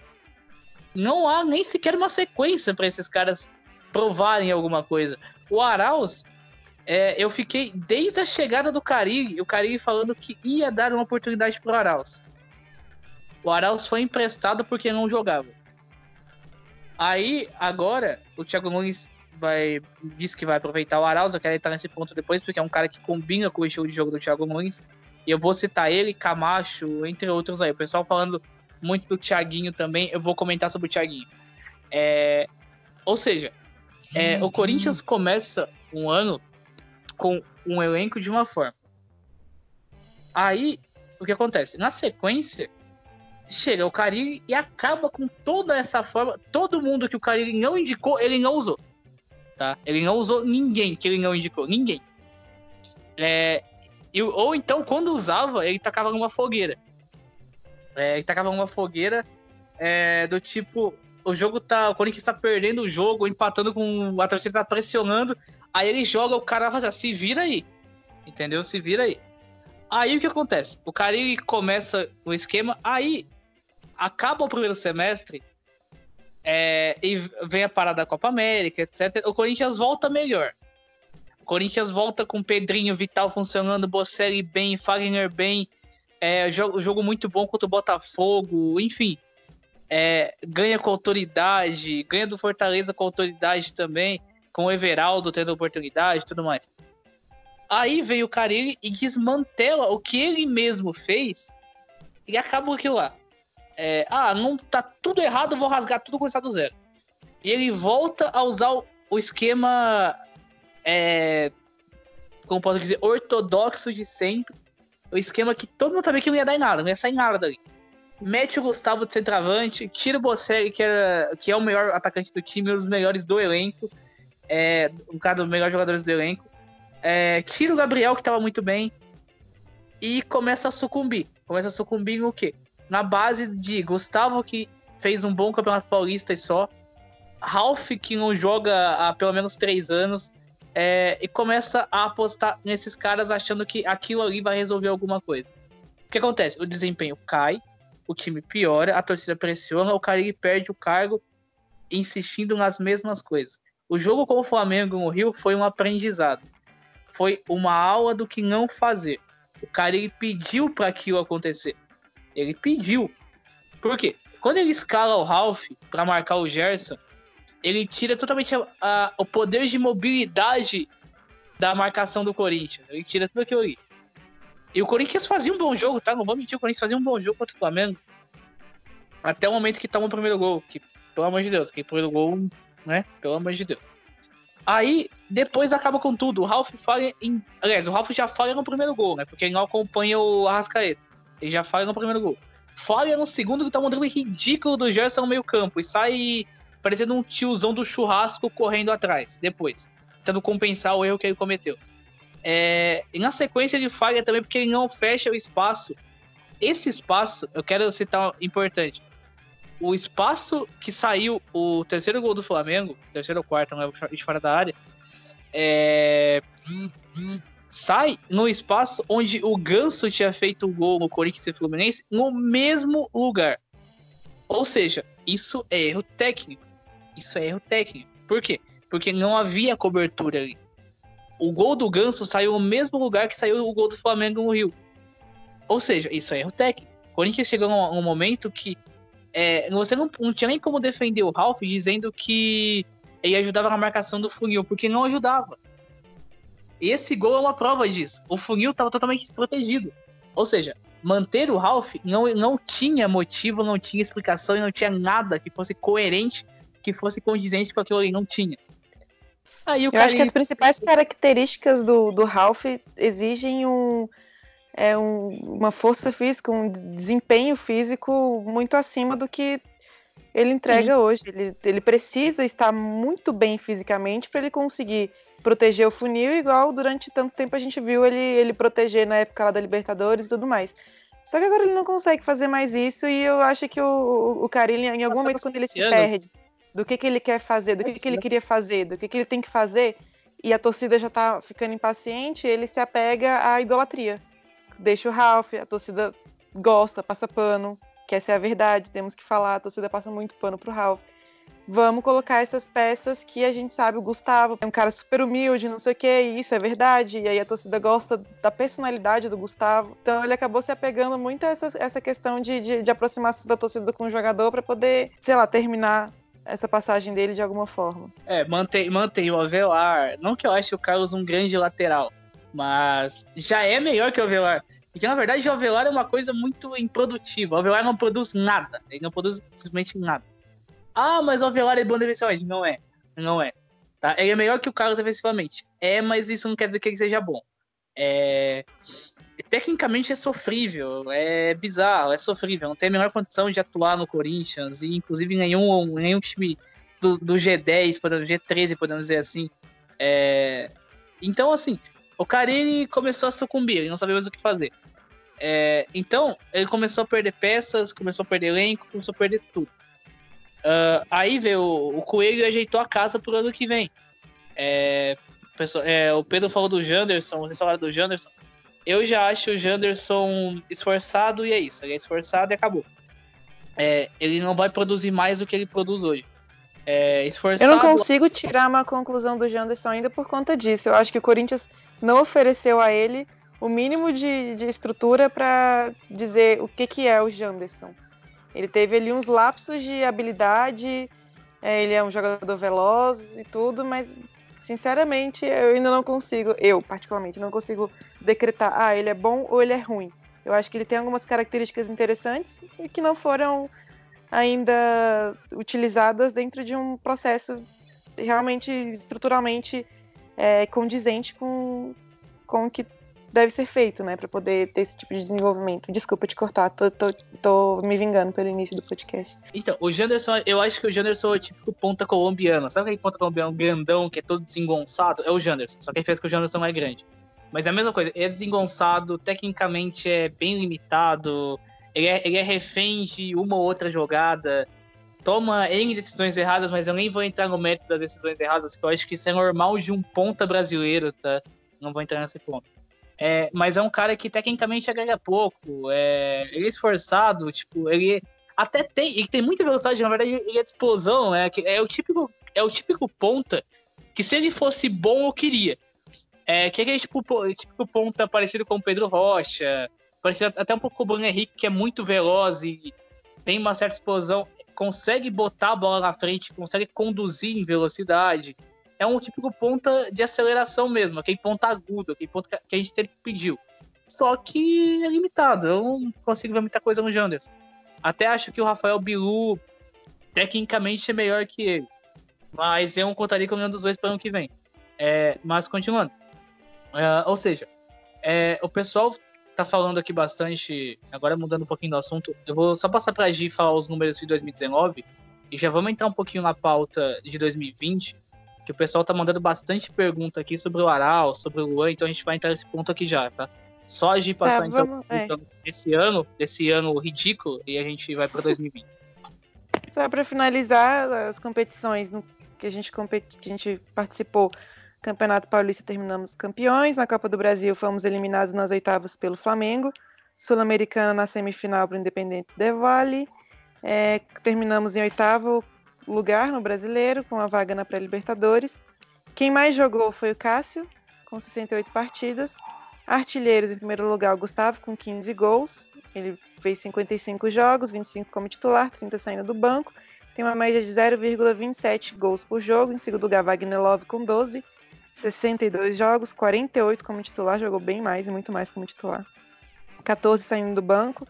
Speaker 3: não há nem sequer uma sequência para esses caras provarem alguma coisa. O Arauz, é, eu fiquei desde a chegada do Carilli, o Carilli falando que ia dar uma oportunidade pro Arauz. O Arauz foi emprestado porque não jogava. Aí, agora, o Thiago Nunes vai, disse que vai aproveitar o Arauz. Eu quero entrar nesse ponto depois, porque é um cara que combina com o estilo de jogo do Thiago Nunes. E eu vou citar ele, Camacho, entre outros aí. O pessoal falando muito do Thiaguinho também. Eu vou comentar sobre o Thiaguinho. É, ou seja, é, o Corinthians começa um ano com um elenco de uma forma. Aí, o que acontece? Na sequência, chega o Carilli e acaba com toda essa forma. Todo mundo que o Carilli não indicou, ele não usou. Tá? Ele não usou ninguém que ele não indicou. Ninguém. É, e, ou então, quando usava, ele tacava numa fogueira. É, ele tacava numa fogueira é, do tipo. O jogo tá. O Corinthians tá perdendo o jogo, empatando com. A torcida tá pressionando. Aí ele joga, o cara faz assim, se vira aí. Entendeu? Se vira aí. Aí o que acontece? O Carilli começa o esquema, aí acaba o primeiro semestre é, e vem a parada da Copa América, etc. O Corinthians volta melhor. O Corinthians volta com Pedrinho Vital funcionando, Bocelli bem, Fagner bem, é, jogo, jogo muito bom contra o Botafogo, enfim. É, ganha com autoridade, ganha do Fortaleza com autoridade também, com o Everaldo tendo oportunidade e tudo mais. Aí veio o Carilli e desmantela o que ele mesmo fez e acaba aquilo lá é, ah, não tá tudo errado, vou rasgar tudo começar do zero. E ele volta a usar o, o esquema, é, como posso dizer, ortodoxo de sempre. O esquema que todo mundo sabia que não ia dar em nada, não ia sair nada dali. Mete o Gustavo de centroavante, tira o Bocelli, que, era, que é o melhor atacante do time, um dos melhores do elenco. É, um cara dos melhores jogadores do elenco. É, tira o Gabriel, que tava muito bem. E começa a sucumbir. Começa a sucumbir no quê? Na base de Gustavo, que fez um bom campeonato paulista e só, Ralph, que não joga há pelo menos três anos, é, e começa a apostar nesses caras achando que aquilo ali vai resolver alguma coisa. O que acontece? O desempenho cai, o time piora, a torcida pressiona, o cara ele perde o cargo insistindo nas mesmas coisas. O jogo com o Flamengo no Rio foi um aprendizado. Foi uma aula do que não fazer. O cara ele pediu para aquilo acontecer. Ele pediu. Por quê? Quando ele escala o Ralph para marcar o Gerson, ele tira totalmente a, a, o poder de mobilidade da marcação do Corinthians. Ele tira tudo aquilo ali. E o Corinthians fazia um bom jogo, tá? Não vou mentir, o Corinthians fazia um bom jogo contra o Flamengo. Até o momento que toma o primeiro gol. Que, pelo amor de Deus, que o primeiro gol, né? Pelo amor de Deus. Aí, depois acaba com tudo. O Ralph falha em. Aliás, o Ralph já falha no primeiro gol, né? Porque ele não acompanha o Arrascaeta. Ele já falha no primeiro gol. Falha no segundo que tá um drible ridículo do Gerson no meio-campo. E sai parecendo um tiozão do churrasco correndo atrás. Depois. Tentando compensar o erro que ele cometeu. É, e na sequência de falha também, porque ele não fecha o espaço. Esse espaço, eu quero citar importante o espaço que saiu o terceiro gol do Flamengo, terceiro ou quarto, não é de fora da área, é... sai no espaço onde o Ganso tinha feito o gol no Corinthians e Fluminense no mesmo lugar. Ou seja, isso é erro técnico. Isso é erro técnico. Por quê? Porque não havia cobertura ali. O gol do Ganso saiu no mesmo lugar que saiu o gol do Flamengo no Rio. Ou seja, isso é erro técnico. O Corinthians chegou num momento que é, você não, não, tinha nem como defender o Ralph dizendo que ele ajudava na marcação do funil, porque não ajudava. Esse gol é uma prova disso. O funil estava totalmente desprotegido. Ou seja, manter o Ralph não, não tinha motivo, não tinha explicação e não tinha nada que fosse coerente, que fosse condizente com aquilo ali. Não tinha.
Speaker 1: Aí, Eu acho que as principais características do, do Ralph exigem um é um, uma força física, um desempenho físico muito acima do que ele entrega Sim. hoje. Ele, ele precisa estar muito bem fisicamente para ele conseguir proteger o funil, igual durante tanto tempo a gente viu ele, ele proteger na época lá da Libertadores e tudo mais. Só que agora ele não consegue fazer mais isso e eu acho que o, o Carilli, em algum momento, quando ele se perde do que, que ele quer fazer, do que, que ele queria fazer, do que, que ele tem que fazer, e a torcida já tá ficando impaciente, ele se apega à idolatria deixa o Ralph, a torcida gosta, passa pano, que essa é a verdade, temos que falar, a torcida passa muito pano pro Ralph. Vamos colocar essas peças que a gente sabe, o Gustavo é um cara super humilde, não sei o que, e isso é verdade, e aí a torcida gosta da personalidade do Gustavo. Então ele acabou se apegando muito a essa, essa questão de, de, de aproximação da torcida com o jogador para poder, sei lá, terminar essa passagem dele de alguma forma.
Speaker 3: É, mantém, mantém o Avelar. Não que eu ache o Carlos um grande lateral, mas já é melhor que o Avelar. Porque na verdade o Avelar é uma coisa muito improdutiva. O Avelar não produz nada. Ele não produz simplesmente nada. Ah, mas o Avelar é bom defensivamente. Não é. Não é. Tá? Ele é melhor que o Carlos defensivamente. É, mas isso não quer dizer que ele seja bom. É... Tecnicamente é sofrível, é bizarro, é sofrível. Não tem a menor condição de atuar no Corinthians e, inclusive, nenhum, nenhum time do, do G10, podemos, G13, podemos dizer assim. É... Então, assim, o Carini começou a sucumbir, ele não sabia mais o que fazer. É, então, ele começou a perder peças, começou a perder elenco, começou a perder tudo. Uh, aí veio o, o, Coelho e ajeitou a casa pro ano que vem. É, é, o Pedro falou do Janderson, vocês falaram do Janderson. Eu já acho o Janderson esforçado e é isso. Ele é esforçado e acabou. É, ele não vai produzir mais do que ele produz hoje. É, esforçado...
Speaker 1: Eu não consigo tirar uma conclusão do Janderson ainda por conta disso. Eu acho que o Corinthians não ofereceu a ele o mínimo de, de estrutura para dizer o que, que é o Janderson. Ele teve ali uns lapsos de habilidade, é, ele é um jogador veloz e tudo, mas sinceramente eu ainda não consigo, eu particularmente, não consigo decretar, ah, ele é bom ou ele é ruim. Eu acho que ele tem algumas características interessantes e que não foram ainda utilizadas dentro de um processo realmente estruturalmente é, condizente com, com o que deve ser feito, né, para poder ter esse tipo de desenvolvimento. Desculpa te cortar, tô, tô, tô, me vingando pelo início do podcast.
Speaker 3: Então, o Janderson, eu acho que o Janderson é o típico ponta colombiano. Sabe aquele ponta colombiano grandão que é todo desengonçado? É o Janderson, só que a diferença é que o Janderson é grande. Mas é a mesma coisa, ele é desengonçado, tecnicamente é bem limitado, ele é, ele é refém de uma ou outra jogada, toma N decisões erradas, mas eu nem vou entrar no mérito das decisões erradas, que eu acho que isso é normal de um ponta brasileiro, tá? Não vou entrar nesse ponto. É, mas é um cara que tecnicamente agrega pouco, é, ele é esforçado, tipo, ele até tem, ele tem muita velocidade, na verdade ele é de explosão, né? É o típico é o típico ponta que se ele fosse bom, eu queria. É, que é aquele tipo, típico ponta parecido com o Pedro Rocha, parecido até um pouco com o Bruno Henrique, que é muito veloz e tem uma certa explosão, consegue botar a bola na frente, consegue conduzir em velocidade. É um típico ponta de aceleração mesmo, aquele ponta agudo, aquele ponto que a gente sempre pediu. Só que é limitado, eu não consigo ver muita coisa no Janderson. Até acho que o Rafael Bilu tecnicamente é melhor que ele. Mas eu não contaria com nenhum dos dois para o ano que vem. É, mas continuando. É, ou seja, é, o pessoal tá falando aqui bastante. Agora mudando um pouquinho do assunto, eu vou só passar para a Gi falar os números de 2019 e já vamos entrar um pouquinho na pauta de 2020, que o pessoal tá mandando bastante pergunta aqui sobre o Aral, sobre o Luan, então a gente vai entrar nesse ponto aqui já, tá? Só a Gi passar tá, então, é. então esse ano, esse ano ridículo, e a gente vai para 2020.
Speaker 1: Só para finalizar as competições que a gente competi que a gente participou, Campeonato Paulista terminamos campeões, na Copa do Brasil fomos eliminados nas oitavas pelo Flamengo, Sul-Americana na semifinal para o Independente de Vale, é, terminamos em oitavo lugar no Brasileiro, com a vaga na pré-Libertadores. Quem mais jogou foi o Cássio, com 68 partidas. Artilheiros, em primeiro lugar, o Gustavo, com 15 gols. Ele fez 55 jogos, 25 como titular, 30 saindo do banco. Tem uma média de 0,27 gols por jogo. Em segundo lugar, Wagner Love, com 12. 62 jogos, 48 como titular, jogou bem mais e muito mais como titular. 14 saindo do banco,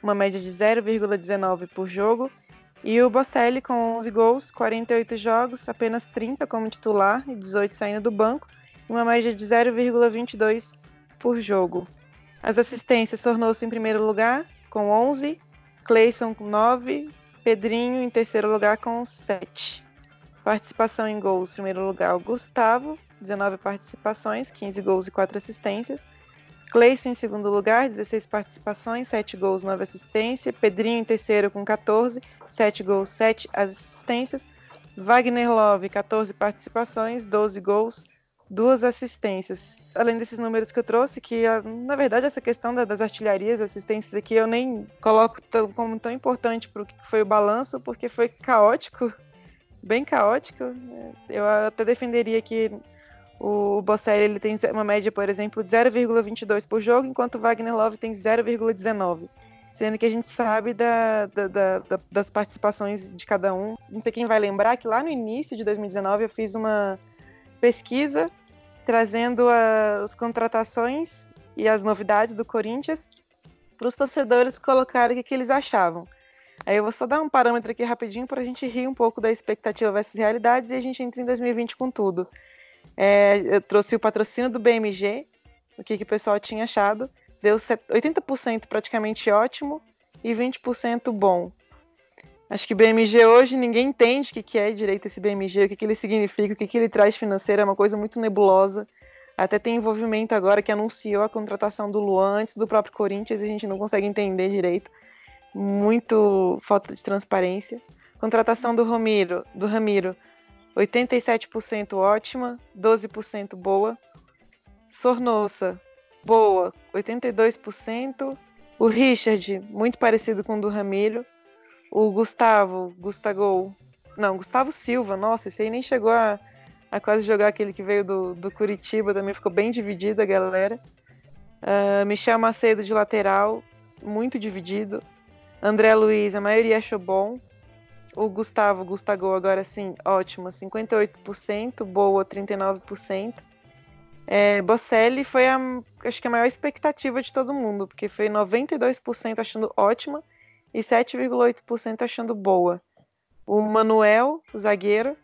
Speaker 1: uma média de 0,19 por jogo. E o Bocelli com 11 gols, 48 jogos, apenas 30 como titular e 18 saindo do banco, uma média de 0,22 por jogo. As assistências tornou-se em primeiro lugar com 11, Cleison com 9, Pedrinho em terceiro lugar com 7. Participação em gols, primeiro lugar, o Gustavo, 19 participações, 15 gols e 4 assistências. Cleison em segundo lugar, 16 participações, 7 gols, 9 assistências. Pedrinho em terceiro com 14, 7 gols, 7 assistências. Wagner Love, 14 participações, 12 gols, 2 assistências. Além desses números que eu trouxe, que na verdade essa questão das artilharias, assistências aqui, eu nem coloco tão, como tão importante para o que foi o balanço, porque foi caótico, bem caótico. Eu até defenderia que o Bocelli ele tem uma média, por exemplo, de 0,22 por jogo, enquanto o Wagner Love tem 0,19. Sendo que a gente sabe da, da, da, das participações de cada um. Não sei quem vai lembrar que lá no início de 2019 eu fiz uma pesquisa trazendo as contratações e as novidades do Corinthians para os torcedores colocarem o que, que eles achavam. Aí eu vou só dar um parâmetro aqui rapidinho para a gente rir um pouco da expectativa versus realidades e a gente entra em 2020 com tudo. É, eu trouxe o patrocínio do BMG, o que, que o pessoal tinha achado. Deu 80% praticamente ótimo e 20% bom. Acho que BMG hoje ninguém entende o que, que é direito esse BMG, o que, que ele significa, o que, que ele traz financeiro, é uma coisa muito nebulosa. Até tem envolvimento agora que anunciou a contratação do Luan antes do próprio Corinthians e a gente não consegue entender direito. Muito falta de transparência. Contratação do Ramiro, do Ramiro 87% ótima, 12% boa. Sornosa, boa, 82%. O Richard, muito parecido com o do Ramiro. O Gustavo, Gustavo, não, Gustavo Silva, nossa, esse aí nem chegou a, a quase jogar aquele que veio do, do Curitiba, também ficou bem dividida a galera. Uh, Michel Macedo de lateral, muito dividido. André Luiz, a maioria achou bom. O Gustavo, Gustavo agora sim, ótimo, 58%, boa 39%. É, Bocelli foi a, acho que a maior expectativa de todo mundo, porque foi 92% achando ótima e 7,8% achando boa. O Manuel, o zagueiro,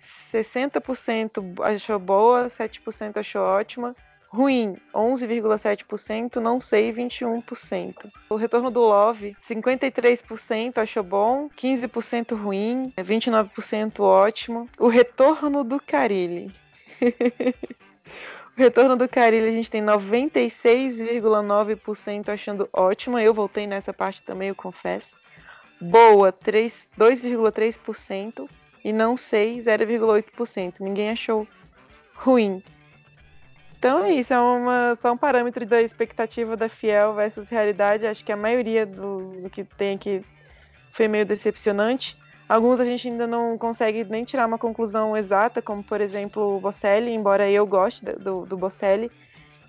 Speaker 1: 60% achou boa, 7% achou ótima ruim, 11,7%, não sei, 21%. O retorno do Love, 53% achou bom, 15% ruim, 29% ótimo. O retorno do Carilli. o retorno do Carilli a gente tem 96,9% achando ótimo. Eu voltei nessa parte também, eu confesso. Boa, 2,3% e não sei, 0,8%. Ninguém achou ruim. Então é isso, é uma, só um parâmetro da expectativa da Fiel versus realidade. Acho que a maioria do, do que tem aqui foi meio decepcionante. Alguns a gente ainda não consegue nem tirar uma conclusão exata, como por exemplo o Bocelli, embora eu goste do, do Bocelli.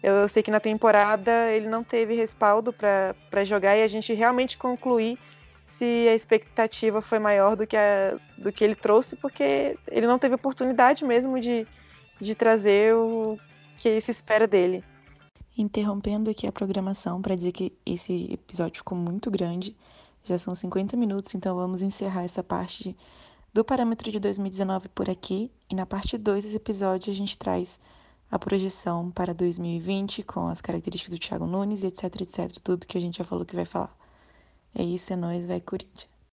Speaker 1: Eu sei que na temporada ele não teve respaldo para jogar e a gente realmente concluir se a expectativa foi maior do que, a, do que ele trouxe, porque ele não teve oportunidade mesmo de, de trazer o que se espera dele.
Speaker 6: Interrompendo aqui a programação para dizer que esse episódio ficou muito grande, já são 50 minutos, então vamos encerrar essa parte do parâmetro de 2019 por aqui. E na parte 2 desse episódio a gente traz a projeção para 2020 com as características do Thiago Nunes etc, etc, tudo que a gente já falou que vai falar. É isso, é nóis, vai Corinthians.